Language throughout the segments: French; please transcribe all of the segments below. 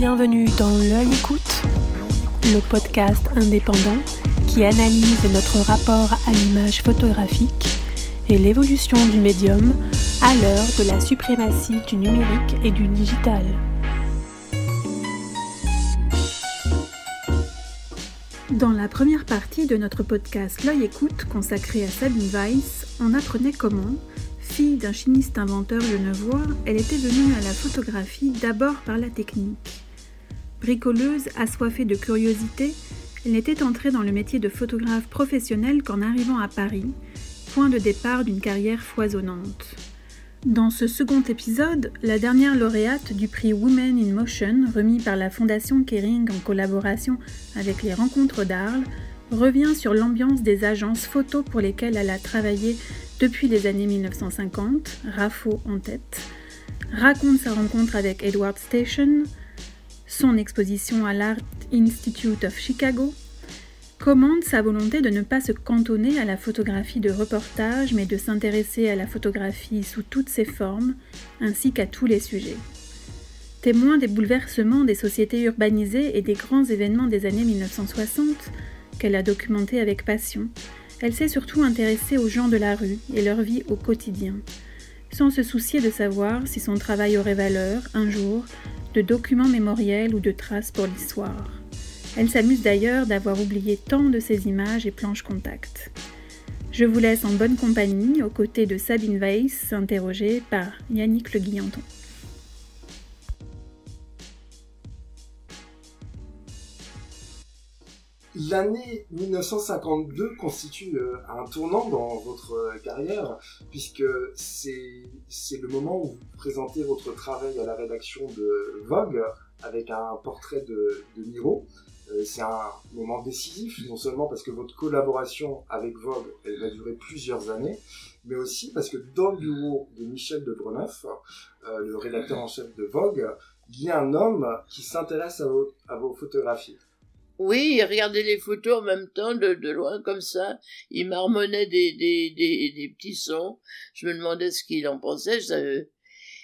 Bienvenue dans L'œil écoute, le podcast indépendant qui analyse notre rapport à l'image photographique et l'évolution du médium à l'heure de la suprématie du numérique et du digital. Dans la première partie de notre podcast L'œil écoute consacré à Sabine Weiss, on apprenait comment, Fille d'un chimiste inventeur genevois, elle était venue à la photographie d'abord par la technique. Bricoleuse, assoiffée de curiosité, elle n'était entrée dans le métier de photographe professionnel qu'en arrivant à Paris, point de départ d'une carrière foisonnante. Dans ce second épisode, la dernière lauréate du prix Women in Motion, remis par la Fondation Kering en collaboration avec les Rencontres d'Arles, revient sur l'ambiance des agences photo pour lesquelles elle a travaillé depuis les années 1950, RAFO en tête, raconte sa rencontre avec Edward Station, son exposition à l'Art Institute of Chicago, commande sa volonté de ne pas se cantonner à la photographie de reportage, mais de s'intéresser à la photographie sous toutes ses formes, ainsi qu'à tous les sujets. Témoin des bouleversements des sociétés urbanisées et des grands événements des années 1960, qu'elle a documentés avec passion, elle s'est surtout intéressée aux gens de la rue et leur vie au quotidien, sans se soucier de savoir si son travail aurait valeur, un jour, de documents mémoriels ou de traces pour l'histoire. Elle s'amuse d'ailleurs d'avoir oublié tant de ses images et planches contact. Je vous laisse en bonne compagnie aux côtés de Sabine Weiss, interrogée par Yannick Le Guillanton. L'année 1952 constitue euh, un tournant dans votre euh, carrière, puisque c'est le moment où vous présentez votre travail à la rédaction de Vogue avec un portrait de, de Miro. Euh, c'est un moment décisif, non seulement parce que votre collaboration avec Vogue, elle va durer plusieurs années, mais aussi parce que dans le bureau de Michel de Breneuf, le rédacteur en chef de Vogue, il y a un homme qui s'intéresse à vos photographies. Oui, il regardait les photos en même temps, de, de loin comme ça. Il marmonnait des, des, des, des, petits sons. Je me demandais ce qu'il en pensait. Je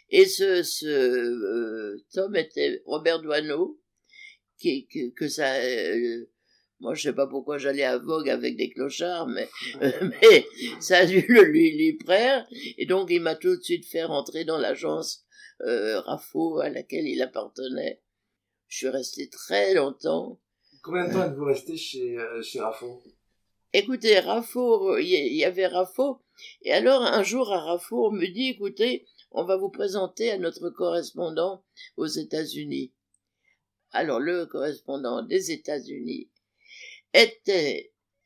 Et ce, ce euh, Tom était Robert Doineau, qui, que, que ça... Euh, moi, je sais pas pourquoi j'allais à Vogue avec des clochards, mais, euh, mais ça a dû le lui, lui. Et donc, il m'a tout de suite fait rentrer dans l'agence euh, Raffo à laquelle il appartenait. Je suis resté très longtemps. Combien de temps êtes-vous resté chez, euh, chez Écoutez, Raffo, il y, avait Raffo. Et alors, un jour, à Raffo, on me dit, écoutez, on va vous présenter à notre correspondant aux États-Unis. Alors, le correspondant des États-Unis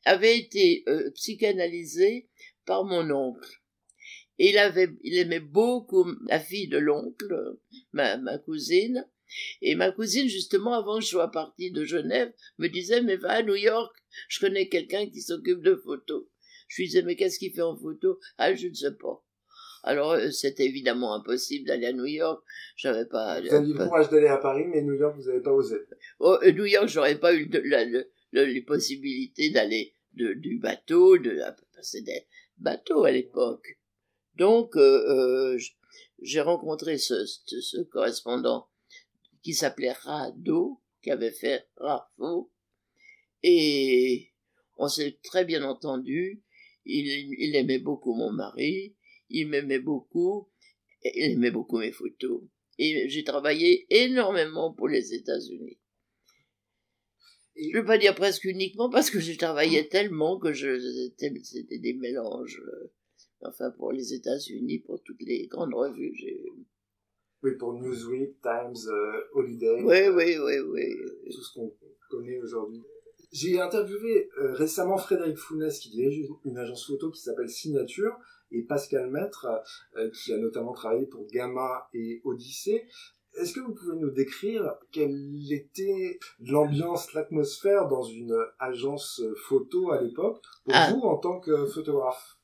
avait été euh, psychanalysé par mon oncle. Il avait, aimait beaucoup la fille de l'oncle, ma cousine, et ma cousine, justement, avant que je sois partie de Genève, me disait, mais va à New York, je connais quelqu'un qui s'occupe de photos. Je lui disais, mais qu'est-ce qu'il fait en photo? Ah, je ne sais pas. Alors, euh, c'était évidemment impossible d'aller à New York. J'avais pas. Vous aviez le courage d'aller à Paris, mais New York, vous n'avez pas osé. Oh, euh, New York, j'aurais pas eu de, la, les possibilités d'aller du bateau, de passer des bateaux à l'époque. Donc, euh, j'ai rencontré ce, ce correspondant qui s'appelait Rado, qui avait fait Rafo, et on s'est très bien entendu. Il, aimait beaucoup mon mari, il m'aimait beaucoup, il aimait beaucoup mes photos. Et j'ai travaillé énormément pour les États-Unis. Je ne veux pas dire presque uniquement parce que j'ai travaillé tellement que c'était des mélanges. Euh, enfin, pour les États-Unis, pour toutes les grandes revues, j'ai oui, pour Newsweek, Times, euh, Holiday. Oui, oui, oui, oui. Tout ce qu'on connaît aujourd'hui. J'ai interviewé euh, récemment Frédéric Founès qui dirige une, agence photo qui s'appelle Signature et Pascal Maître euh, qui a notamment travaillé pour Gamma et Odyssée. Est-ce que vous pouvez nous décrire quelle était l'ambiance, l'atmosphère dans une agence photo à l'époque pour ah. vous en tant que photographe?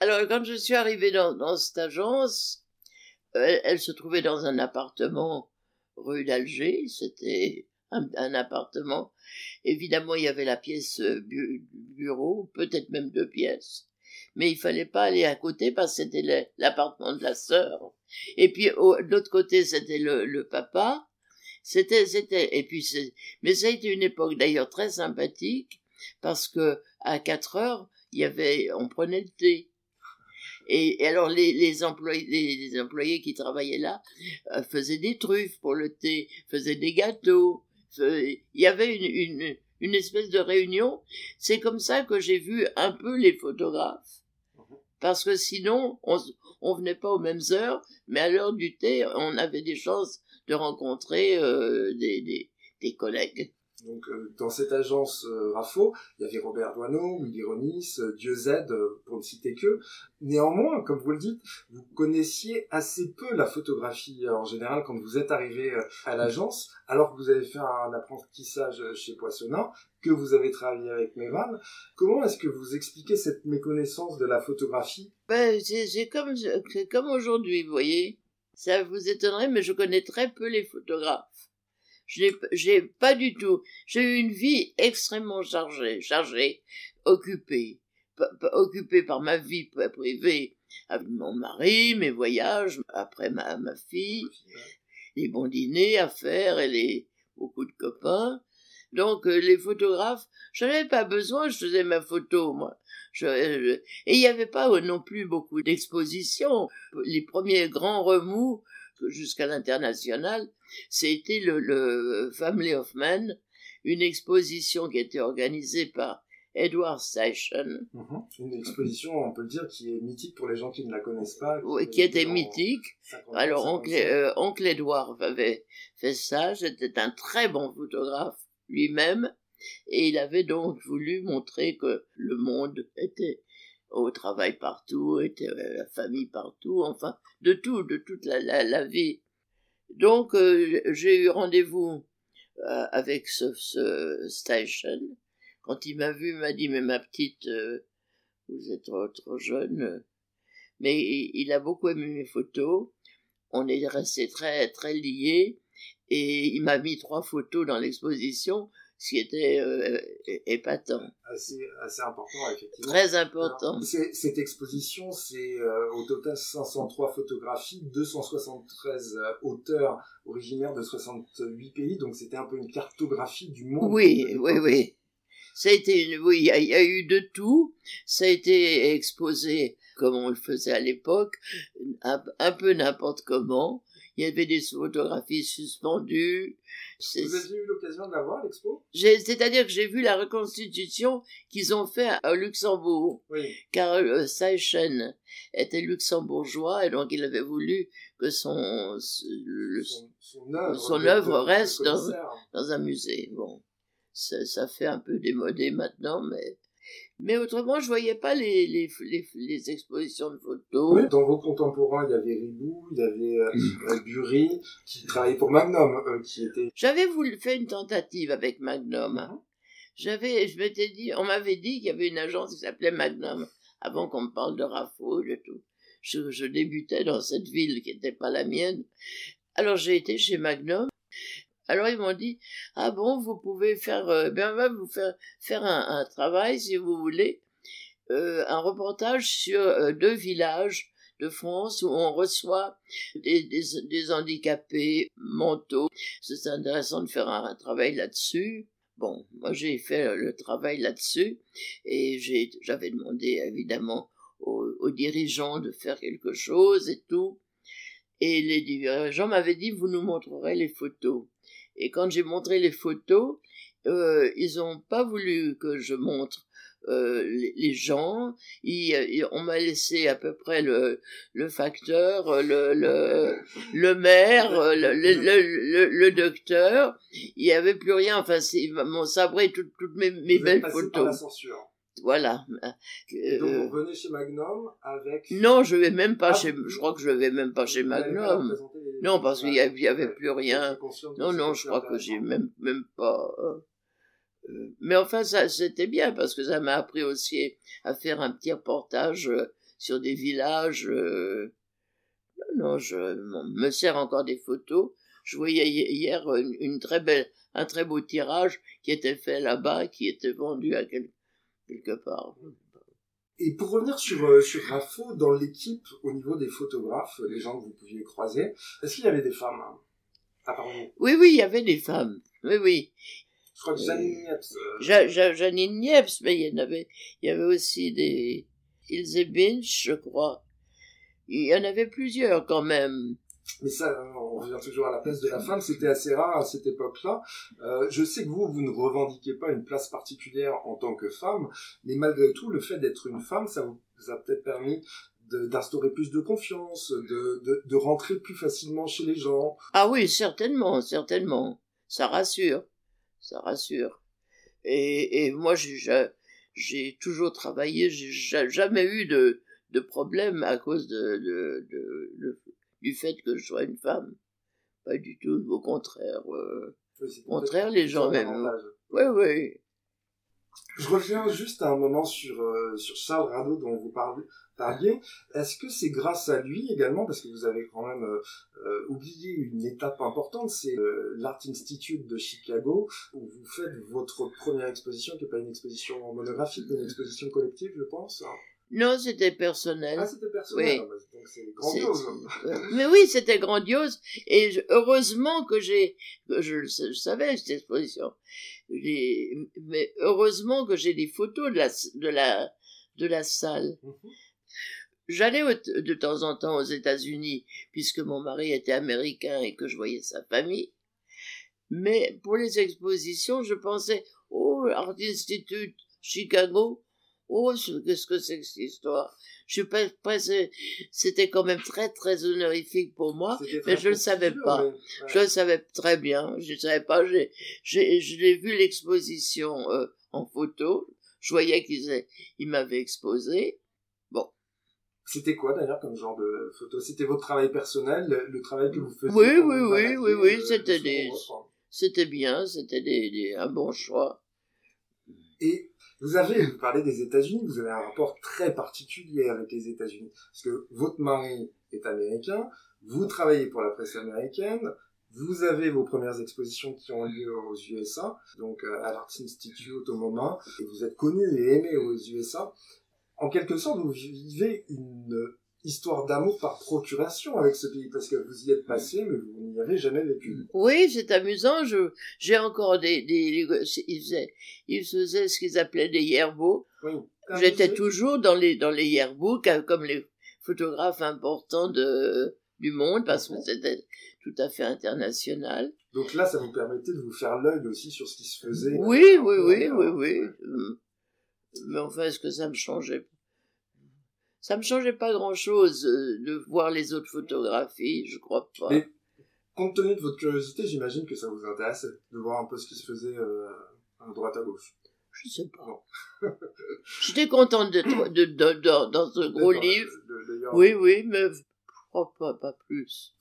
Alors quand je suis arrivé dans, dans cette agence, elle, se trouvait dans un appartement rue d'Alger, c'était un, appartement. Évidemment, il y avait la pièce euh, bureau, peut-être même deux pièces. Mais il fallait pas aller à côté parce que c'était l'appartement de la sœur. Et puis, de l'autre côté, c'était le, papa. C'était, c'était, et puis mais ça a été une époque d'ailleurs très sympathique parce que à 4 heures, il y avait, on prenait le thé. Et, alors les, les, employés, les, employés qui travaillaient là euh, faisaient des truffes pour le thé, faisaient des gâteaux. Il y avait une, une, une espèce de réunion. C'est comme ça que j'ai vu un peu les photographes. Parce que sinon, on, on venait pas aux mêmes heures, mais à l'heure du thé, on avait des chances de rencontrer euh, des, des, des collègues. Donc, euh, dans cette agence euh, RAFO, il y avait Robert Doineau, Willy Ronis, euh, Dieu Z, pour ne citer que. Néanmoins, comme vous le dites, vous connaissiez assez peu la photographie en général quand vous êtes arrivé à l'agence, alors que vous avez fait un apprentissage chez Poissonnat, que vous avez travaillé avec Mévan. Comment est-ce que vous expliquez cette méconnaissance de la photographie? Ben, C'est comme, comme aujourd'hui, vous voyez. Ça vous étonnerait, mais je connais très peu les photographes j'ai pas du tout. J'ai eu une vie extrêmement chargée, chargée, occupée, occupée par ma vie privée, avec mon mari, mes voyages, après ma, fille, les bons dîners à faire et les beaucoup de copains. Donc euh, les photographes, je n'avais pas besoin, je faisais ma photo moi. et il n'y avait pas non plus beaucoup d'expositions. Les premiers grands remous jusqu'à l'international, c'était le, le Family of Men, une exposition qui était organisée par Edward Station. Mhm. Une exposition, on peut le dire, qui est mythique pour les gens qui ne la connaissent pas. Qui, qui était mythique. Alors, oncle, euh, oncle Edward avait fait ça. C'était un très bon photographe lui-même. Et il avait donc voulu montrer que le monde était au travail partout, était euh, la famille partout, enfin, de tout, de toute la, la, vie. Donc, euh, j'ai eu rendez-vous euh, avec ce, station. Quand il m'a vu, il m'a dit, mais ma petite, vous êtes trop, trop jeune. Mais il, a beaucoup aimé mes photos. On est restés très, très liés. Et il m'a mis trois photos dans l'exposition ce qui était euh, épatant. Assez, assez important, effectivement. Très important. cette exposition, c'est euh, au total 503 photographies, 273 euh, auteurs originaires de 68 pays, donc c'était un peu une cartographie du monde. Oui, oui, oui. Ça a été, oui, il y, a eu de tout. Ça a été exposé comme on le faisait à l'époque, un peu n'importe comment il y avait des photographies suspendues. Vous avez eu l'occasion de la voir, l'expo? C'est-à-dire que j'ai vu la reconstitution qu'ils ont fait au Luxembourg. Oui. Car euh, était luxembourgeois et donc il avait voulu que son, son, œuvre, reste dans, dans, un musée. Bon, ça, ça fait un peu démodé maintenant, mais mais autrement, je voyais pas les, les, les, expositions de photos. Oui, dans vos contemporains, il y avait Ribou, il y avait euh, mm. euh Bury, qui travaillait pour Magnum, euh, qui était... J'avais voulu faire une tentative avec Magnum. Hein. J'avais, je m'étais dit, on m'avait dit qu'il y avait une agence qui s'appelait Magnum, avant qu'on me parle de Raffo et tout. Je, je débutais dans cette ville qui n'était pas la mienne. Alors j'ai été chez Magnum alors ils m'ont dit ah bon vous pouvez faire euh, bien va vous faire faire un, travail si vous voulez euh, un reportage sur euh, deux villages de France où on reçoit des, des, des handicapés mentaux. C'est intéressant de faire un, travail là-dessus. Bon, moi j'ai fait le travail là-dessus et j'avais demandé évidemment aux, aux, dirigeants de faire quelque chose et tout. Et les dirigeants m'avaient dit vous nous montrerez les photos. Et quand j'ai montré les photos, euh, ils n'ont pas voulu que je montre euh, les, gens. Ils, on m'a laissé à peu près le, le facteur, le, le, le maire, le, le, le, docteur. Il n'y avait plus rien. Enfin, ils m'ont sabré toutes, toutes mes, mes belles photos. Voilà. Et donc vous venez chez Magnum avec. Non, je vais même pas ah, chez. Je crois que je vais même pas chez Magnum. Non, parce qu'il y, avait plus rien. Non, non, je crois que j'ai même même pas. Euh, euh, mais enfin, ça c'était bien parce que ça m'a appris aussi à faire un petit reportage euh, sur des villages. Non, non, je me sers encore des photos. Je voyais hier une, très belle, un très beau tirage qui était fait là-bas, qui était vendu à quelqu'un quelque part. Et pour revenir sur, euh, sur Rafo, dans l'équipe, au niveau des photographes, les gens que vous pouviez croiser, est-ce qu'il y avait des femmes À part vous? Oui, oui, il y avait des femmes. Oui, oui. Je crois que Janine Niepce. euh, Ja- Ja- Janine Niepce, mais il y en avait, il y avait aussi des Ilse Binch, je crois. Il y en avait plusieurs quand même. Mais ça, on revient toujours à la place de la femme, c'était assez rare à cette époque-là. Euh, je sais que vous, vous ne revendiquez pas une place particulière en tant que femme, mais malgré tout, le fait d'être une femme, ça vous a peut-être permis d'instaurer plus de confiance, de, de, de rentrer plus facilement chez les gens. Ah oui, certainement, certainement. Ça rassure, ça rassure. Et, et moi, j'ai ja- j'ai toujours travaillé, j'ai ja- jamais eu de, de problème à cause de, de- de- du fait que je sois une femme. Pas du tout, au contraire. euh, Au contraire, les gens avantage. Oui, oui. Je reviens juste à un moment sur, euh, sur Charles Rado dont vous parliez. Est-ce que c'est grâce à lui également, parce que vous avez quand même euh, euh, oublié une étape importante, c'est euh, l'Art Institute de Chicago, où vous faites votre première exposition, qui n'est pas une exposition monographique, mais une exposition collective, je pense. hein? Non, c'était personnel. Ah, c'était personnel, Oui. ah, bah, donc c'est grandiose. Mais oui, c'était grandiose. Et je- heureusement que j'ai, que je, je savais cette exposition. Mais heureusement que j'ai des photos de la, de la, de la salle. Mhm. J'allais de temps en temps aux États-Unis, puisque mon mari était américain et que je voyais sa famille. Mais pour les expositions, je pensais, oh, Art Institute, Chicago, oh, ce- qu'est-ce que c'est que cette histoire? Je suis pas pressé. C'était quand même très, très honorifique pour moi. C'était mais je le savais pas. mais- ouais. Je le savais très bien. Je ne savais pas. J'ai, j'ai, je l'ai vu l'exposition euh, en photo. Je voyais qu'ils ils m'avaient exposé. C'était quoi d'ailleurs comme genre de photo? C'était votre travail personnel, le, le travail que vous faisiez Oui, oui, oui, oui, oui, euh, c'était de des- endroit C'était bien. C'était des, des- un bon choix. Et vous avez, vous parlez des États-Unis, vous avez un rapport très particulier avec les États-Unis. Parce que votre mari est américain, vous travaillez pour la presse américaine, vous avez vos premières expositions qui ont lieu aux USA, donc euh, à l'Art Institute au moment, et vous êtes connu et aimé aux USA. En quelque sorte, vous vivez une histoire d'amour par procuration avec ce pays, parce que vous y êtes passé, mais vous n'y avez jamais vécu. Oui, c'est amusant. Je, j'ai encore des, des, ils faisaient, ils faisaient ce qu'ils appelaient des yearbooks. Oui. J'étais toujours dans les, dans les yearbooks, comme les photographes importants de, du monde, parce que c'était tout à fait international. Donc là, ça vous permettait de vous faire l'œil aussi sur ce qui se faisait. Oui, oui, oui, oui, oui. Hum. Mais enfin, est-ce que ça me changeait Ça me changeait pas grand-chose de voir les autres photographies, je crois pas. Mais- Compte tenu de votre curiosité, j'imagine que ça vous intéressait de voir un peu ce qui se faisait euh, à droite à gauche. Je sais pas. J'étais contente d'être de, de, de- dans ce gros livre. Oui, oui, mais je crois pas, pas plus.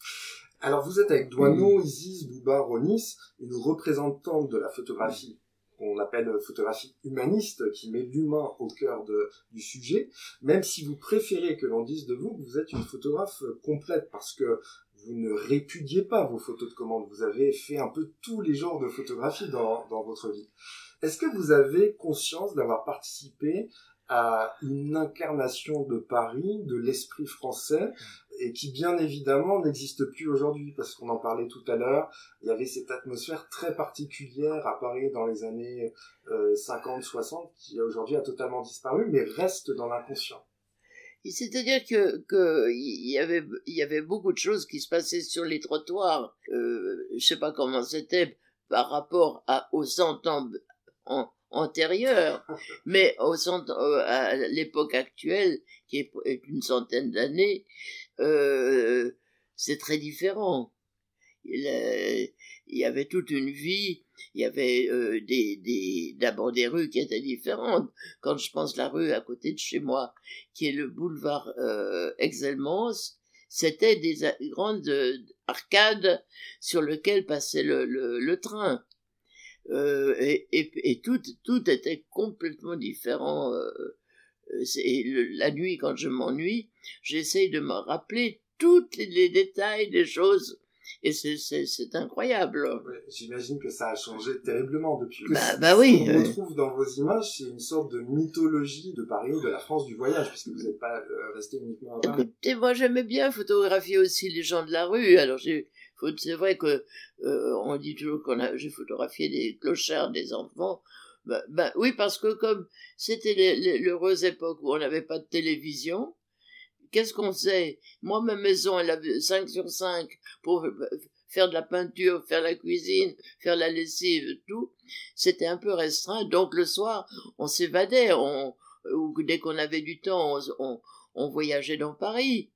Alors vous êtes avec Douaneau, Isis, Bouba, Ronis, une représentante de la photographie qu'on appelle photographie humaniste, qui met l'humain au cœur du sujet, même si vous préférez que l'on dise de vous que vous êtes une photographe complète, parce que vous ne répudiez pas vos photos de commande, vous avez fait un peu tous les genres de photographie dans, dans votre vie. Est-ce que vous avez conscience d'avoir participé à une incarnation de Paris, de l'esprit français, et qui bien évidemment n'existe plus aujourd'hui, parce qu'on en parlait tout à l'heure, il y avait cette atmosphère très particulière à Paris dans les années euh, 50-60, qui aujourd'hui a totalement disparu, mais reste dans l'inconscient. C'est-à-dire que, que y avait il y avait beaucoup de choses qui se passaient sur les trottoirs. Euh, je sais pas comment c'était par rapport à aux cent ans an- antérieurs, mais au cent euh, à l'époque actuelle qui est une centaine d'années, euh, c'est très différent. Il, euh, il y avait toute une vie, il y avait euh, des, d'abord des rues qui étaient différentes. Quand je pense la rue à côté de chez moi, qui est le boulevard euh, Exelmans, c'était des grandes arcades sur lesquelles passait le, train. Et, tout, tout était complètement différent. C'est- et le- la nuit, quand je m'ennuie, j'essaye de me rappeler tous les, les détails des choses. Et c'est, c'est, c'est incroyable. Ouais, J'imagine que ça a changé terriblement depuis. Bah, bah oui, euh. retrouve dans vos images, c'est une sorte de mythologie de Paris, de la France du voyage, puisque vous n'êtes pas euh, resté uniquement à Paris. Écoutez, moi j'aimais bien photographier aussi les gens de la rue. Alors j'ai C'est vrai que euh, on dit toujours qu'on a, j'ai photographié des clochards, des enfants. Ben, ben oui, parce que comme c'était l'heureuse époque où on n'avait pas de télévision, qu'est-ce qu'on sait Moi, ma maison, elle avait 5 sur 5 pour faire de la peinture, faire la cuisine, faire la lessive, tout. C'était un peu restreint. Donc le soir, on s'évadait. On, ou dès qu'on avait du temps, on, on voyageait dans Paris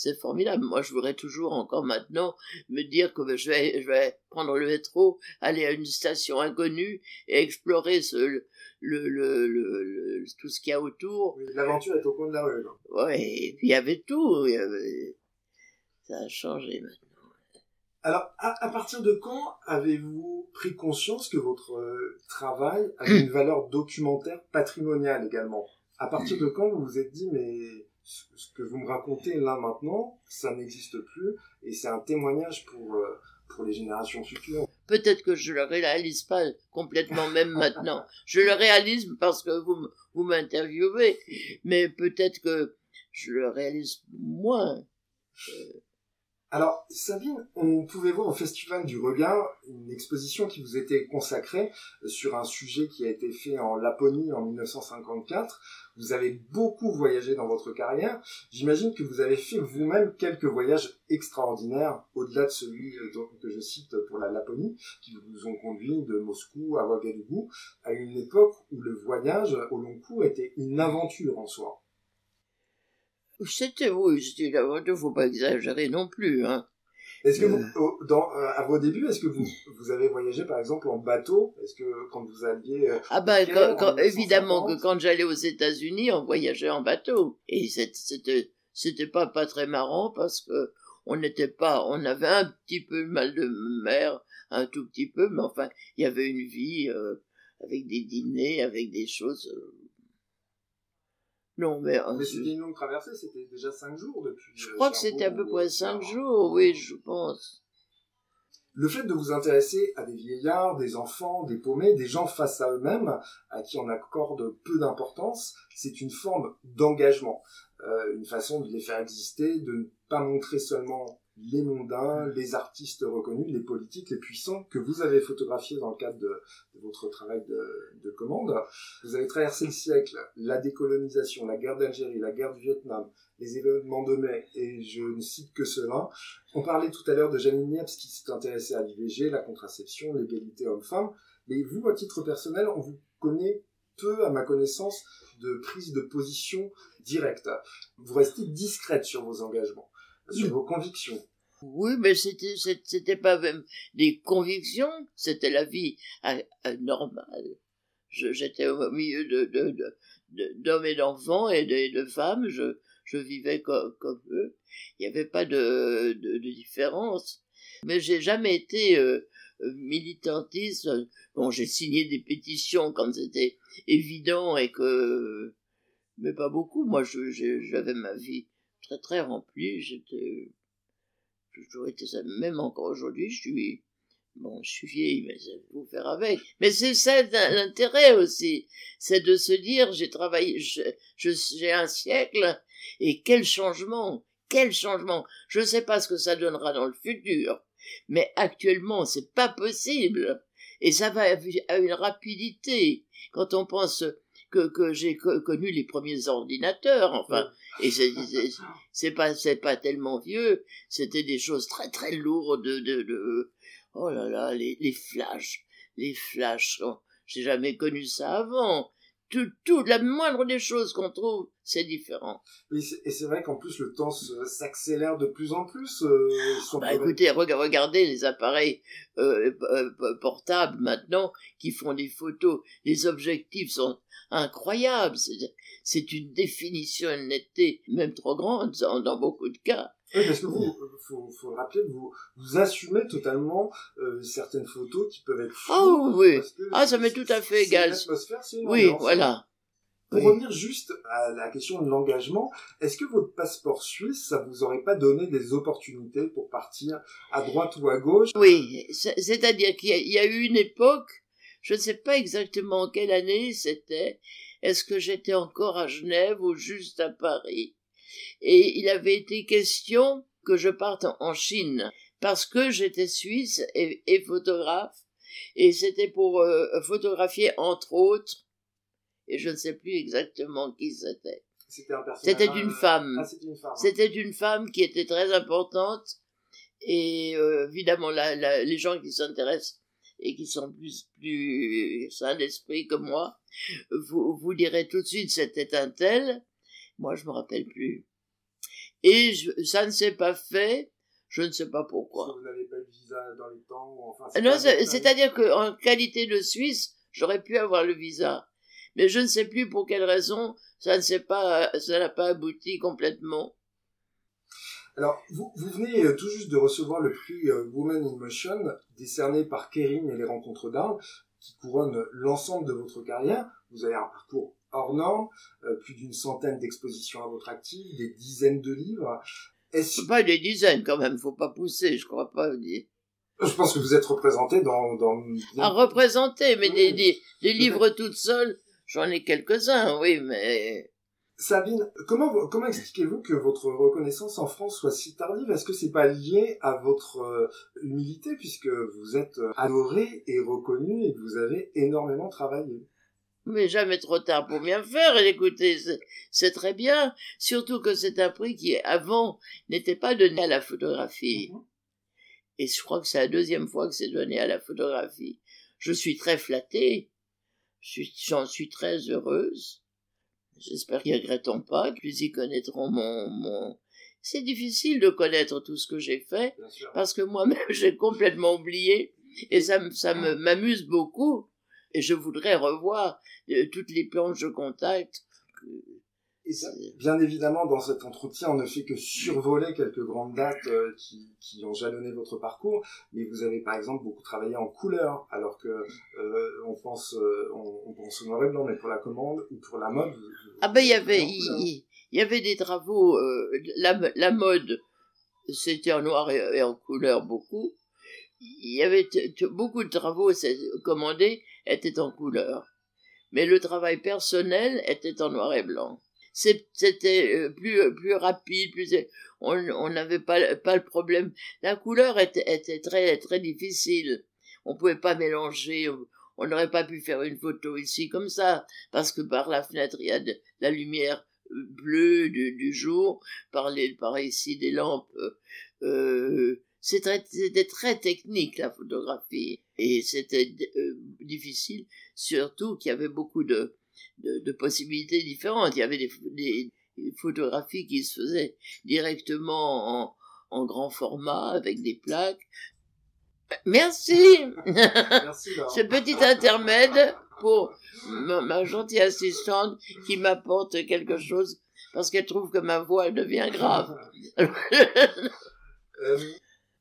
c'est formidable. Moi, je voudrais toujours encore maintenant me dire que je vais, je vais prendre le métro, aller à une station inconnue et explorer ce, le, le, le, tout ce qu'il y a autour. L'aventure est au coin de la rue. Oui, et puis il y avait tout. Ça a changé maintenant. Alors, à, à partir de quand avez-vous pris conscience que votre euh, travail avait une valeur documentaire patrimoniale également? À partir de quand vous vous êtes dit, mais ce que vous me racontez là maintenant, ça n'existe plus et c'est un témoignage pour, euh, pour les générations futures. Peut-être que je le réalise pas complètement même maintenant. Je le réalise parce que vous, vous m'interviewez, mais peut-être que je le réalise moins. Euh, alors, Sabine, on pouvait voir au Festival du Regard une exposition qui vous était consacrée euh, sur un sujet qui a été fait en Laponie en 1954. Vous avez beaucoup voyagé dans votre carrière. J'imagine que vous avez fait vous-même quelques voyages extraordinaires, au-delà de celui euh, que je cite pour la Laponie, qui vous ont conduit de Moscou à Ouagadougou, à une époque où le voyage au long cours était une aventure en soi. C'était, oui, c'était ne faut pas exagérer non plus, hein. Est-ce que vous, euh. dans, euh, à vos débuts, est-ce que vous, vous avez voyagé par exemple en bateau? Est-ce que quand vous alliez euh, ah bah quand, évidemment que quand j'allais aux États-Unis, on voyageait en bateau et c'était c'était pas pas très marrant parce que on n'était pas, on avait un petit peu mal de mer, un tout petit peu, mais enfin il y avait une vie avec des dîners, avec des choses non, mais. Euh, mais c'était une longue traversée, c'était déjà cinq jours depuis. Je crois que c'était à peu près cinq jours, oui, je pense. Le fait de vous intéresser à des vieillards, des enfants, des paumés, des gens face à eux-mêmes, à qui on accorde peu d'importance, c'est une forme d'engagement, euh, une façon de les faire exister, de ne pas montrer seulement les mondains, les artistes reconnus, les politiques, les puissants que vous avez photographiés dans le cadre de, votre travail de, commande. Vous avez traversé le siècle, la décolonisation, la guerre d'Algérie, la guerre du Vietnam, les événements de mai, et je ne cite que cela. On parlait tout à l'heure de Janine Niepce qui s'est intéressée à l'IVG, la contraception, l'égalité homme-femme, mais vous, à titre personnel, on vous connaît peu, à ma connaissance, de prise de position directe. Vous restez discrète sur vos engagements, sur vos convictions. Oui, mais c'était c'était pas même des convictions, c'était la vie euh, euh, normale. J'étais au milieu de d'hommes de, et d'enfants et de, femmes. Je je vivais comme, comme eux. Il n'y avait pas de, de, différence. Mais j'ai jamais été euh, militantiste. Bon, j'ai signé des pétitions quand c'était évident et que, mais pas beaucoup. Moi, j'avais ma vie très très remplie. J'étais toujours été ça. Même encore aujourd'hui, je suis, bon, je suis vieille, mais ça faut faire avec. Mais c'est ça l'intérêt aussi. C'est de se dire, j'ai travaillé, j'ai un siècle, et quel changement, quel changement. Je ne sais pas ce que ça donnera dans le futur, mais actuellement, c'est pas possible. Et ça va à une rapidité. Quand on pense que, que j'ai connu les premiers ordinateurs, enfin, et c'est pas c'est pas tellement vieux, c'était des choses très très lourdes de, de, oh là là les, flashs, les flashs, j'ai jamais connu ça avant. Tout, tout, la moindre des choses qu'on trouve, c'est différent. et c'est vrai qu'en plus le temps s'accélère de plus en plus. Euh, bah écoutez, regardez les appareils euh, euh, portables maintenant qui font des photos. Les objectifs sont incroyables. C'est une définition, une netteté même trop grande dans, beaucoup de cas. Oui, parce que vous, faut, faut rappeler, vous, vous assumez totalement euh, certaines photos qui peuvent être Oh oui, ah ça m'est tout à fait égal. Oui, voilà. Pour revenir juste à la question de l'engagement, est-ce que votre passeport suisse, ça vous aurait pas donné des opportunités pour partir à droite ou à gauche? Oui, c'est-à-dire qu'il y, a eu une époque, je ne sais pas exactement quelle année c'était, est-ce que j'étais encore à Genève ou juste à Paris? Et il avait été question que je parte en Chine parce que j'étais suisse et, et, photographe, et c'était pour euh, photographier entre autres, et je ne sais plus exactement qui c'était. C'était une femme. Ah, une femme. C'était une femme qui était très importante, et euh, évidemment la, la, les gens qui s'intéressent et qui sont plus plus sains d'esprit que moi, vous vous direz tout de suite c'était un tel. Moi je me rappelle plus. Et je, ça ne s'est pas fait je ne sais pas pourquoi. vous n'avez pas le visa dans les temps enfin, Non, c'est-à-dire qu'en qualité de Suisse, j'aurais pu avoir le visa. Mais je ne sais plus pour quelle raison, ça ne s'est pas, ça n'a pas abouti complètement. Alors, vous, vous, venez euh, tout juste de recevoir le prix euh, Women in Motion, décerné par Kering et les Rencontres d'Arles, qui couronne l'ensemble de votre carrière. Vous avez un parcours hors norme, euh, plus d'une centaine d'expositions à votre actif, des dizaines de livres. Est-ce... Pas des dizaines quand même, faut pas pousser, je crois pas. Je pense que vous êtes représenté dans... dans... À représenter, mais des, des, des livres toutes seules, j'en ai quelques-uns, oui, mais... Sabine, comment, comment expliquez-vous que votre reconnaissance en France soit si tardive? Est-ce que c'est pas lié à votre euh, humilité puisque vous êtes euh, adoré et reconnu et que vous avez énormément travaillé? Mais jamais trop tard pour bien faire. Et écoutez, c'est très bien. Surtout que c'est un prix qui, avant, n'était pas donné à la photographie. Mhm. Et je crois que c'est la deuxième fois que c'est donné à la photographie. Je suis très flattée. J'en suis, très heureuse. J'espère qu'ils regretteront pas, qu'ils y connaîtront mon, mon... C'est difficile de connaître tout ce que j'ai fait, parce que moi-même j'ai complètement oublié, et ça, ça m'amuse beaucoup et je voudrais revoir euh, toutes les planches de contact. Et bien évidemment, dans cet entretien, on ne fait que survoler quelques grandes dates euh, qui, qui, ont jalonné votre parcours, mais vous avez par exemple beaucoup travaillé en couleur, alors que euh, on pense on, on, pense au noir et blanc, mais pour la commande ou pour la mode. ah ben il y avait il, y avait des travaux la, la mode c'était en noir et, en couleur beaucoup. Il y avait beaucoup de travaux commandés était en couleur. Mais le travail personnel était en noir et blanc. C'était euh, plus, euh, plus rapide, plus, on n'avait pas, le problème. La couleur était, très, très difficile. On pouvait pas mélanger, on n'aurait pas pu faire une photo ici comme ça, parce que par la fenêtre, il y a de, la lumière euh, bleue du, du jour, par, les, par ici des lampes euh, c'était très technique la photographie et c'était euh, difficile, surtout qu'il y avait beaucoup de, de, de, possibilités différentes. Il y avait des, des, photographies qui se faisaient directement en, en grand format avec des plaques. Merci. Merci Ce petit intermède pour ma, ma gentille assistante qui m'apporte quelque chose parce qu'elle trouve que ma voix devient grave. euh,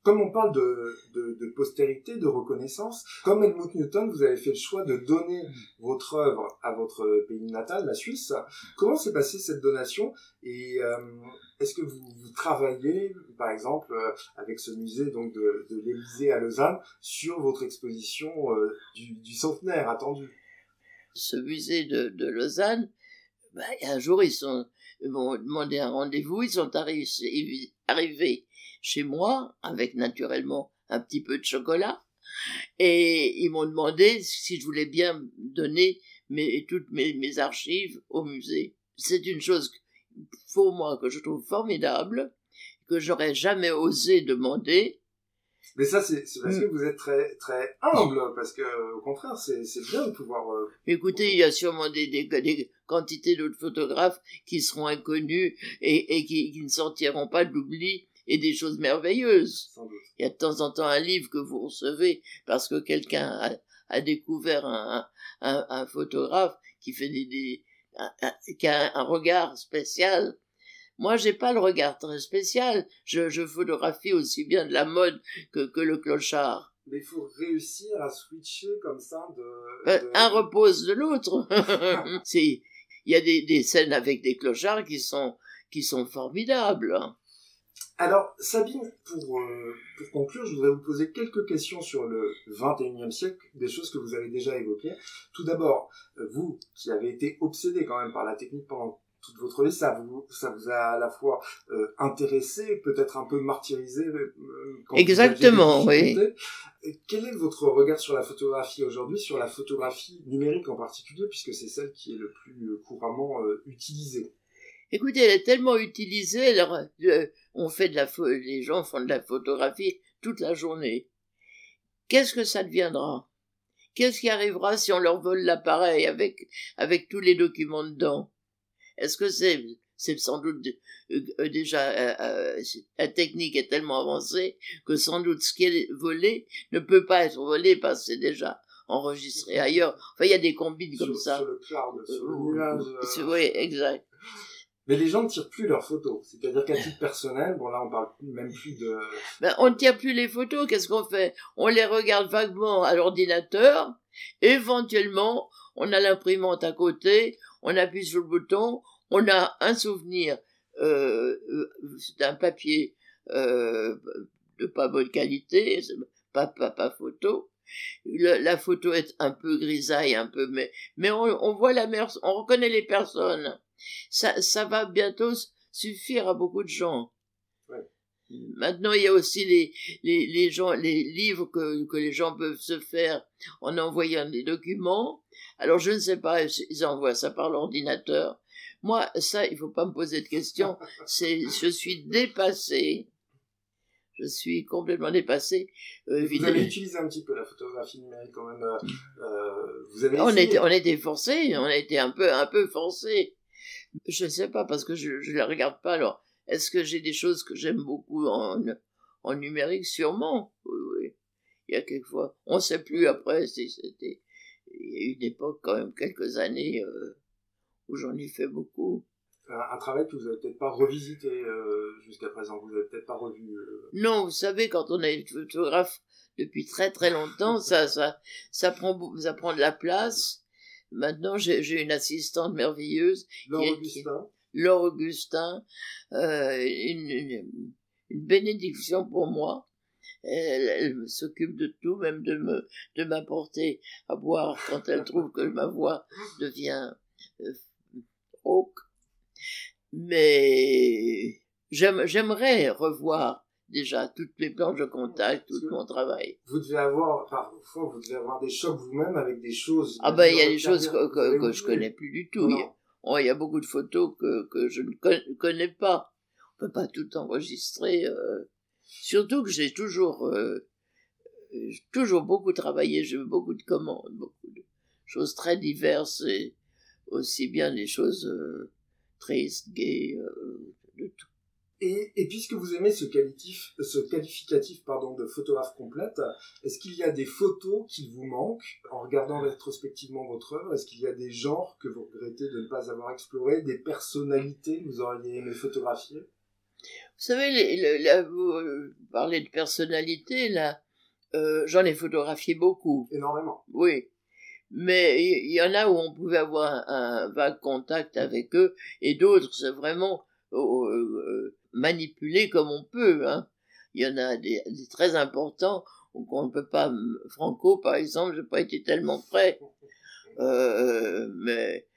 comme on parle de, de, de, postérité, de reconnaissance, comme Helmut Newton, vous avez fait le choix de donner votre œuvre à votre pays natal, la Suisse. Comment s'est passée cette donation et euh, est-ce que vous, vous, travaillez, par exemple, euh, avec ce musée donc de, de l'Élysée à Lausanne, sur votre exposition euh, du, du, centenaire attendu? Ce musée de, de Lausanne, ben, un jour ils sont m'ont demandé un rendez-vous, ils sont arrivés, arrivés chez moi, avec naturellement un petit peu de chocolat, et ils m'ont demandé si je voulais bien donner mes, toutes mes, mes archives au musée. C'est une chose pour moi que je trouve formidable, que j'aurais jamais osé demander. Mais ça, c'est parce mm. que vous êtes très très humble, parce que au contraire, c'est bien de pouvoir. Euh, Écoutez, il y a sûrement des, des, des quantités d'autres photographes qui seront inconnus et, et qui, qui ne sortiront pas de l'oubli et des choses merveilleuses. Il y a de temps en temps un livre que vous recevez parce que quelqu'un a, a, découvert un, un, un, photographe qui fait des, des qui a un regard spécial. Moi, j'ai pas le regard très spécial. Je, je photographie aussi bien de la mode que, que le clochard. Mais il faut réussir à switcher comme ça de... Euh. Un repose de l'autre. il y a des, des scènes avec des clochards qui sont, qui sont formidables. Alors, Sabine, pour, euh, pour conclure, je voudrais vous poser quelques questions sur le 21e siècle, des choses que vous avez déjà évoquées. Tout d'abord, euh, vous, qui avez été obsédé quand même par la technique pendant toute votre vie, ça vous, ça vous a à la fois euh, intéressé, peut-être un peu martyrisé. Euh, quand Exactement, oui. Quel est votre regard sur la photographie aujourd'hui, sur la photographie numérique en particulier, puisque c'est celle qui est le plus couramment euh, utilisée? Écoutez, elle est tellement utilisée, alors, on fait de la, les gens font de la photographie toute la journée. Qu'est-ce que ça deviendra? Qu'est-ce qui arrivera si on leur vole l'appareil avec, avec tous les documents dedans? Est-ce que c'est, c'est sans doute euh, déjà euh, euh, la technique est tellement avancée que sans doute ce qui est volé ne peut pas être volé parce que c'est déjà enregistré ailleurs. Enfin, il y a des combines comme ça. Sur le cloud, sur le nuage. Oui, exact. Mais les gens ne tirent plus leurs photos. C'est-à-dire qu'à titre personnel, bon là on parle même plus de... Ben, on ne tire plus les photos, qu'est-ce qu'on fait? On les regarde vaguement à l'ordinateur, éventuellement on a l'imprimante à côté, on appuie sur le bouton, on a un souvenir euh, euh d'un papier euh, de pas bonne qualité, pas, pas, pas photo. la photo est un peu grisaille, un peu, mais, mais on, on voit la mer, on reconnaît les personnes ça, ça va bientôt suffire à beaucoup de gens. Maintenant, il y a aussi les, les, les, gens, les livres que, que les gens peuvent se faire en envoyant des documents. Alors, je ne sais pas, ils envoient ça par l'ordinateur. Moi, ça, il faut pas me poser de questions. C'est, je suis dépassé. Je suis complètement dépassé. Euh, vous avez utilisé un petit peu la photographie numérique quand même. Euh, euh vous avez on était, on était forcé, on a été un peu, un peu forcé. Je ne sais pas parce que je ne la regarde pas. Alors, est-ce que j'ai des choses que j'aime beaucoup en, en numérique? Sûrement. Oui, oui. Il y a quelquefois. On ne sait plus après si c'était. Il y a eu une époque, quand même, quelques années, euh, où j'en ai fait beaucoup. Un, travail que vous n'avez peut-être pas revisité euh, jusqu'à présent, vous n'avez peut-être pas revu. Euh. Non, vous savez, quand on est photographe depuis très très longtemps, ça, ça, ça prend, ça prend de la place. Maintenant, j'ai une assistante merveilleuse. Laure Augustin. Laure Augustin, euh, une, une, bénédiction pour moi. Elle, s'occupe de tout, même de me de m'apporter à boire quand elle trouve que ma voix devient euh, rauque. Mais j'aimerais revoir déjà toutes les planches de contact, tout mon travail. Vous devez avoir, parfois, vous devez avoir des chocs vous-même avec des choses. Ah ben, il y a des choses que, que, que je connais plus du tout. Oh, il y, a, beaucoup de photos que, que je ne connais pas. On peut pas tout enregistrer. Euh, surtout que j'ai toujours, euh, toujours beaucoup travaillé. J'ai beaucoup de commandes, beaucoup de choses très diverses et aussi bien des choses euh, tristes, gaies, de tout. Et, puisque vous aimez ce qualificatif pardon, de photographe complète, est-ce qu'il y a des photos qui vous manquent en regardant rétrospectivement votre œuvre? Est-ce qu'il y a des genres que vous regrettez de ne pas avoir explorés, des personnalités que vous auriez aimé photographier? Vous savez, vous euh, parlez de personnalités, là, euh, j'en ai photographié beaucoup. Énormément. Oui. Mais il y, en a où on pouvait avoir un, vague contact avec eux, et d'autres, c'est vraiment... Euh, manipuler comme on peut. Hein. Il y en a des, très importants qu'on ne peut pas. Franco, par exemple, j'ai pas été tellement prêt, euh, mais euh,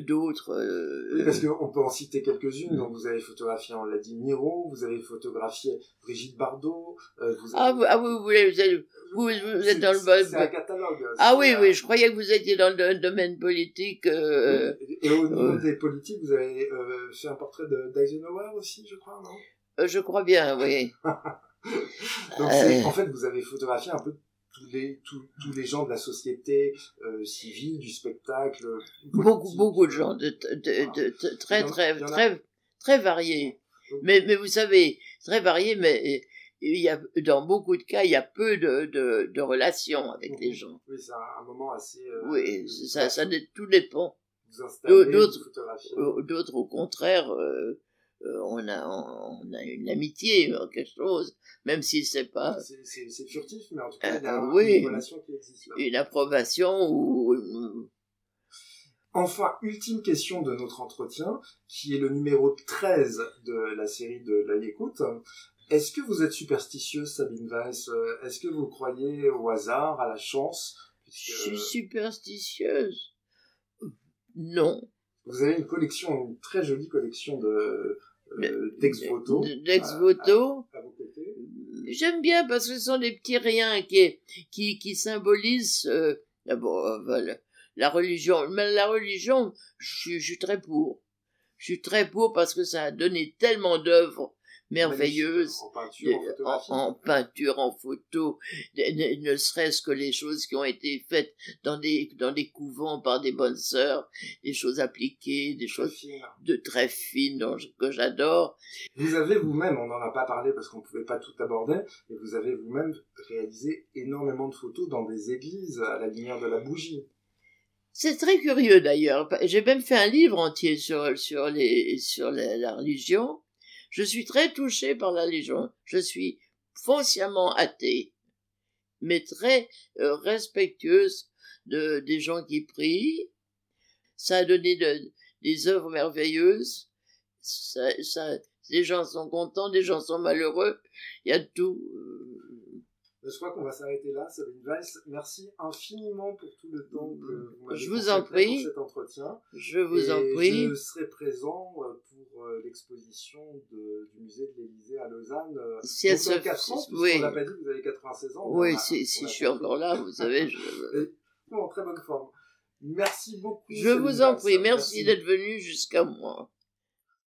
d'autres. Euh, parce qu'on peut en citer quelques-unes. Donc vous avez photographié, on l'a dit, Miro, vous avez photographié Brigitte Bardot. Vous ah, vous, ah, vous, vous, êtes, vous, êtes dans le C'est un catalogue. Ah oui, oui, je croyais que vous étiez dans le domaine politique. Euh, et au niveau des politiques, vous avez fait un portrait d'Eisenhower aussi, je crois, non? Je crois bien, oui. Donc en fait, vous avez photographié un peu tous les, tous, tous les gens de la société euh, civile, du spectacle. Beaucoup, beaucoup de gens, de, de, de, très, très, très, très variés. Mais, mais vous savez, très variés, mais il y a, dans beaucoup de cas, il y a peu de, de, de relations avec les gens. Oui, c'est un, moment assez. Euh, oui, ça, ça, tout dépend. D'autres, euh, d'autres, au contraire, euh, euh, on a on a une amitié quelque chose même si c'est pas c'est furtif mais en tout cas il y a euh, oui, une relation qui existe une approbation ou Enfin, ultime question de notre entretien, qui est le numéro 13 de la série de La Écoute. Est-ce que vous êtes superstitieuse, Sabine Weiss? Est-ce que vous croyez au hasard, à la chance? Je suis superstitieuse. Non. Vous avez une collection, une très jolie collection de d'ex-voto. D'ex-voto. J'aime bien parce que ce sont des petits riens qui, qui, qui symbolisent euh, bon, la religion. Mais la religion, je, je suis très pour. Je suis très pour parce que ça a donné tellement d'œuvres merveilleuse en peinture, en, peinture, en photo, ne, serait-ce que les choses qui ont été faites dans des dans des couvents par des bonnes sœurs, des choses appliquées, des choses de très fines que j'adore. Vous avez vous-même, on n'en a pas parlé parce qu'on ne pouvait pas tout aborder, mais vous avez vous-même réalisé énormément de photos dans des églises à la lumière de la bougie. C'est très curieux d'ailleurs. J'ai même fait un livre entier sur sur les sur la religion je suis très touché par la Légion. Je suis foncièrement athée, mais très euh, respectueuse de, des gens qui prient. Ça a donné des œuvres merveilleuses. Ça, ça, des gens sont contents, des gens sont malheureux. Il y a tout. Je crois qu'on va s'arrêter là, Sabine Weiss. Merci infiniment pour tout le temps que vous m'avez je vous en prie. pour cet entretien. Je vous en prie. Je serai présent euh, pour euh, l'exposition du musée de l'Élysée à Lausanne. Euh, si elle se... 4 ans, oui. On n'a pas dit que vous avez 96 ans. Oui, si, si je suis encore là, vous savez. Je... en très bonne forme. Merci beaucoup. Je vous en prie. Merci, Merci. d'être venu jusqu'à moi.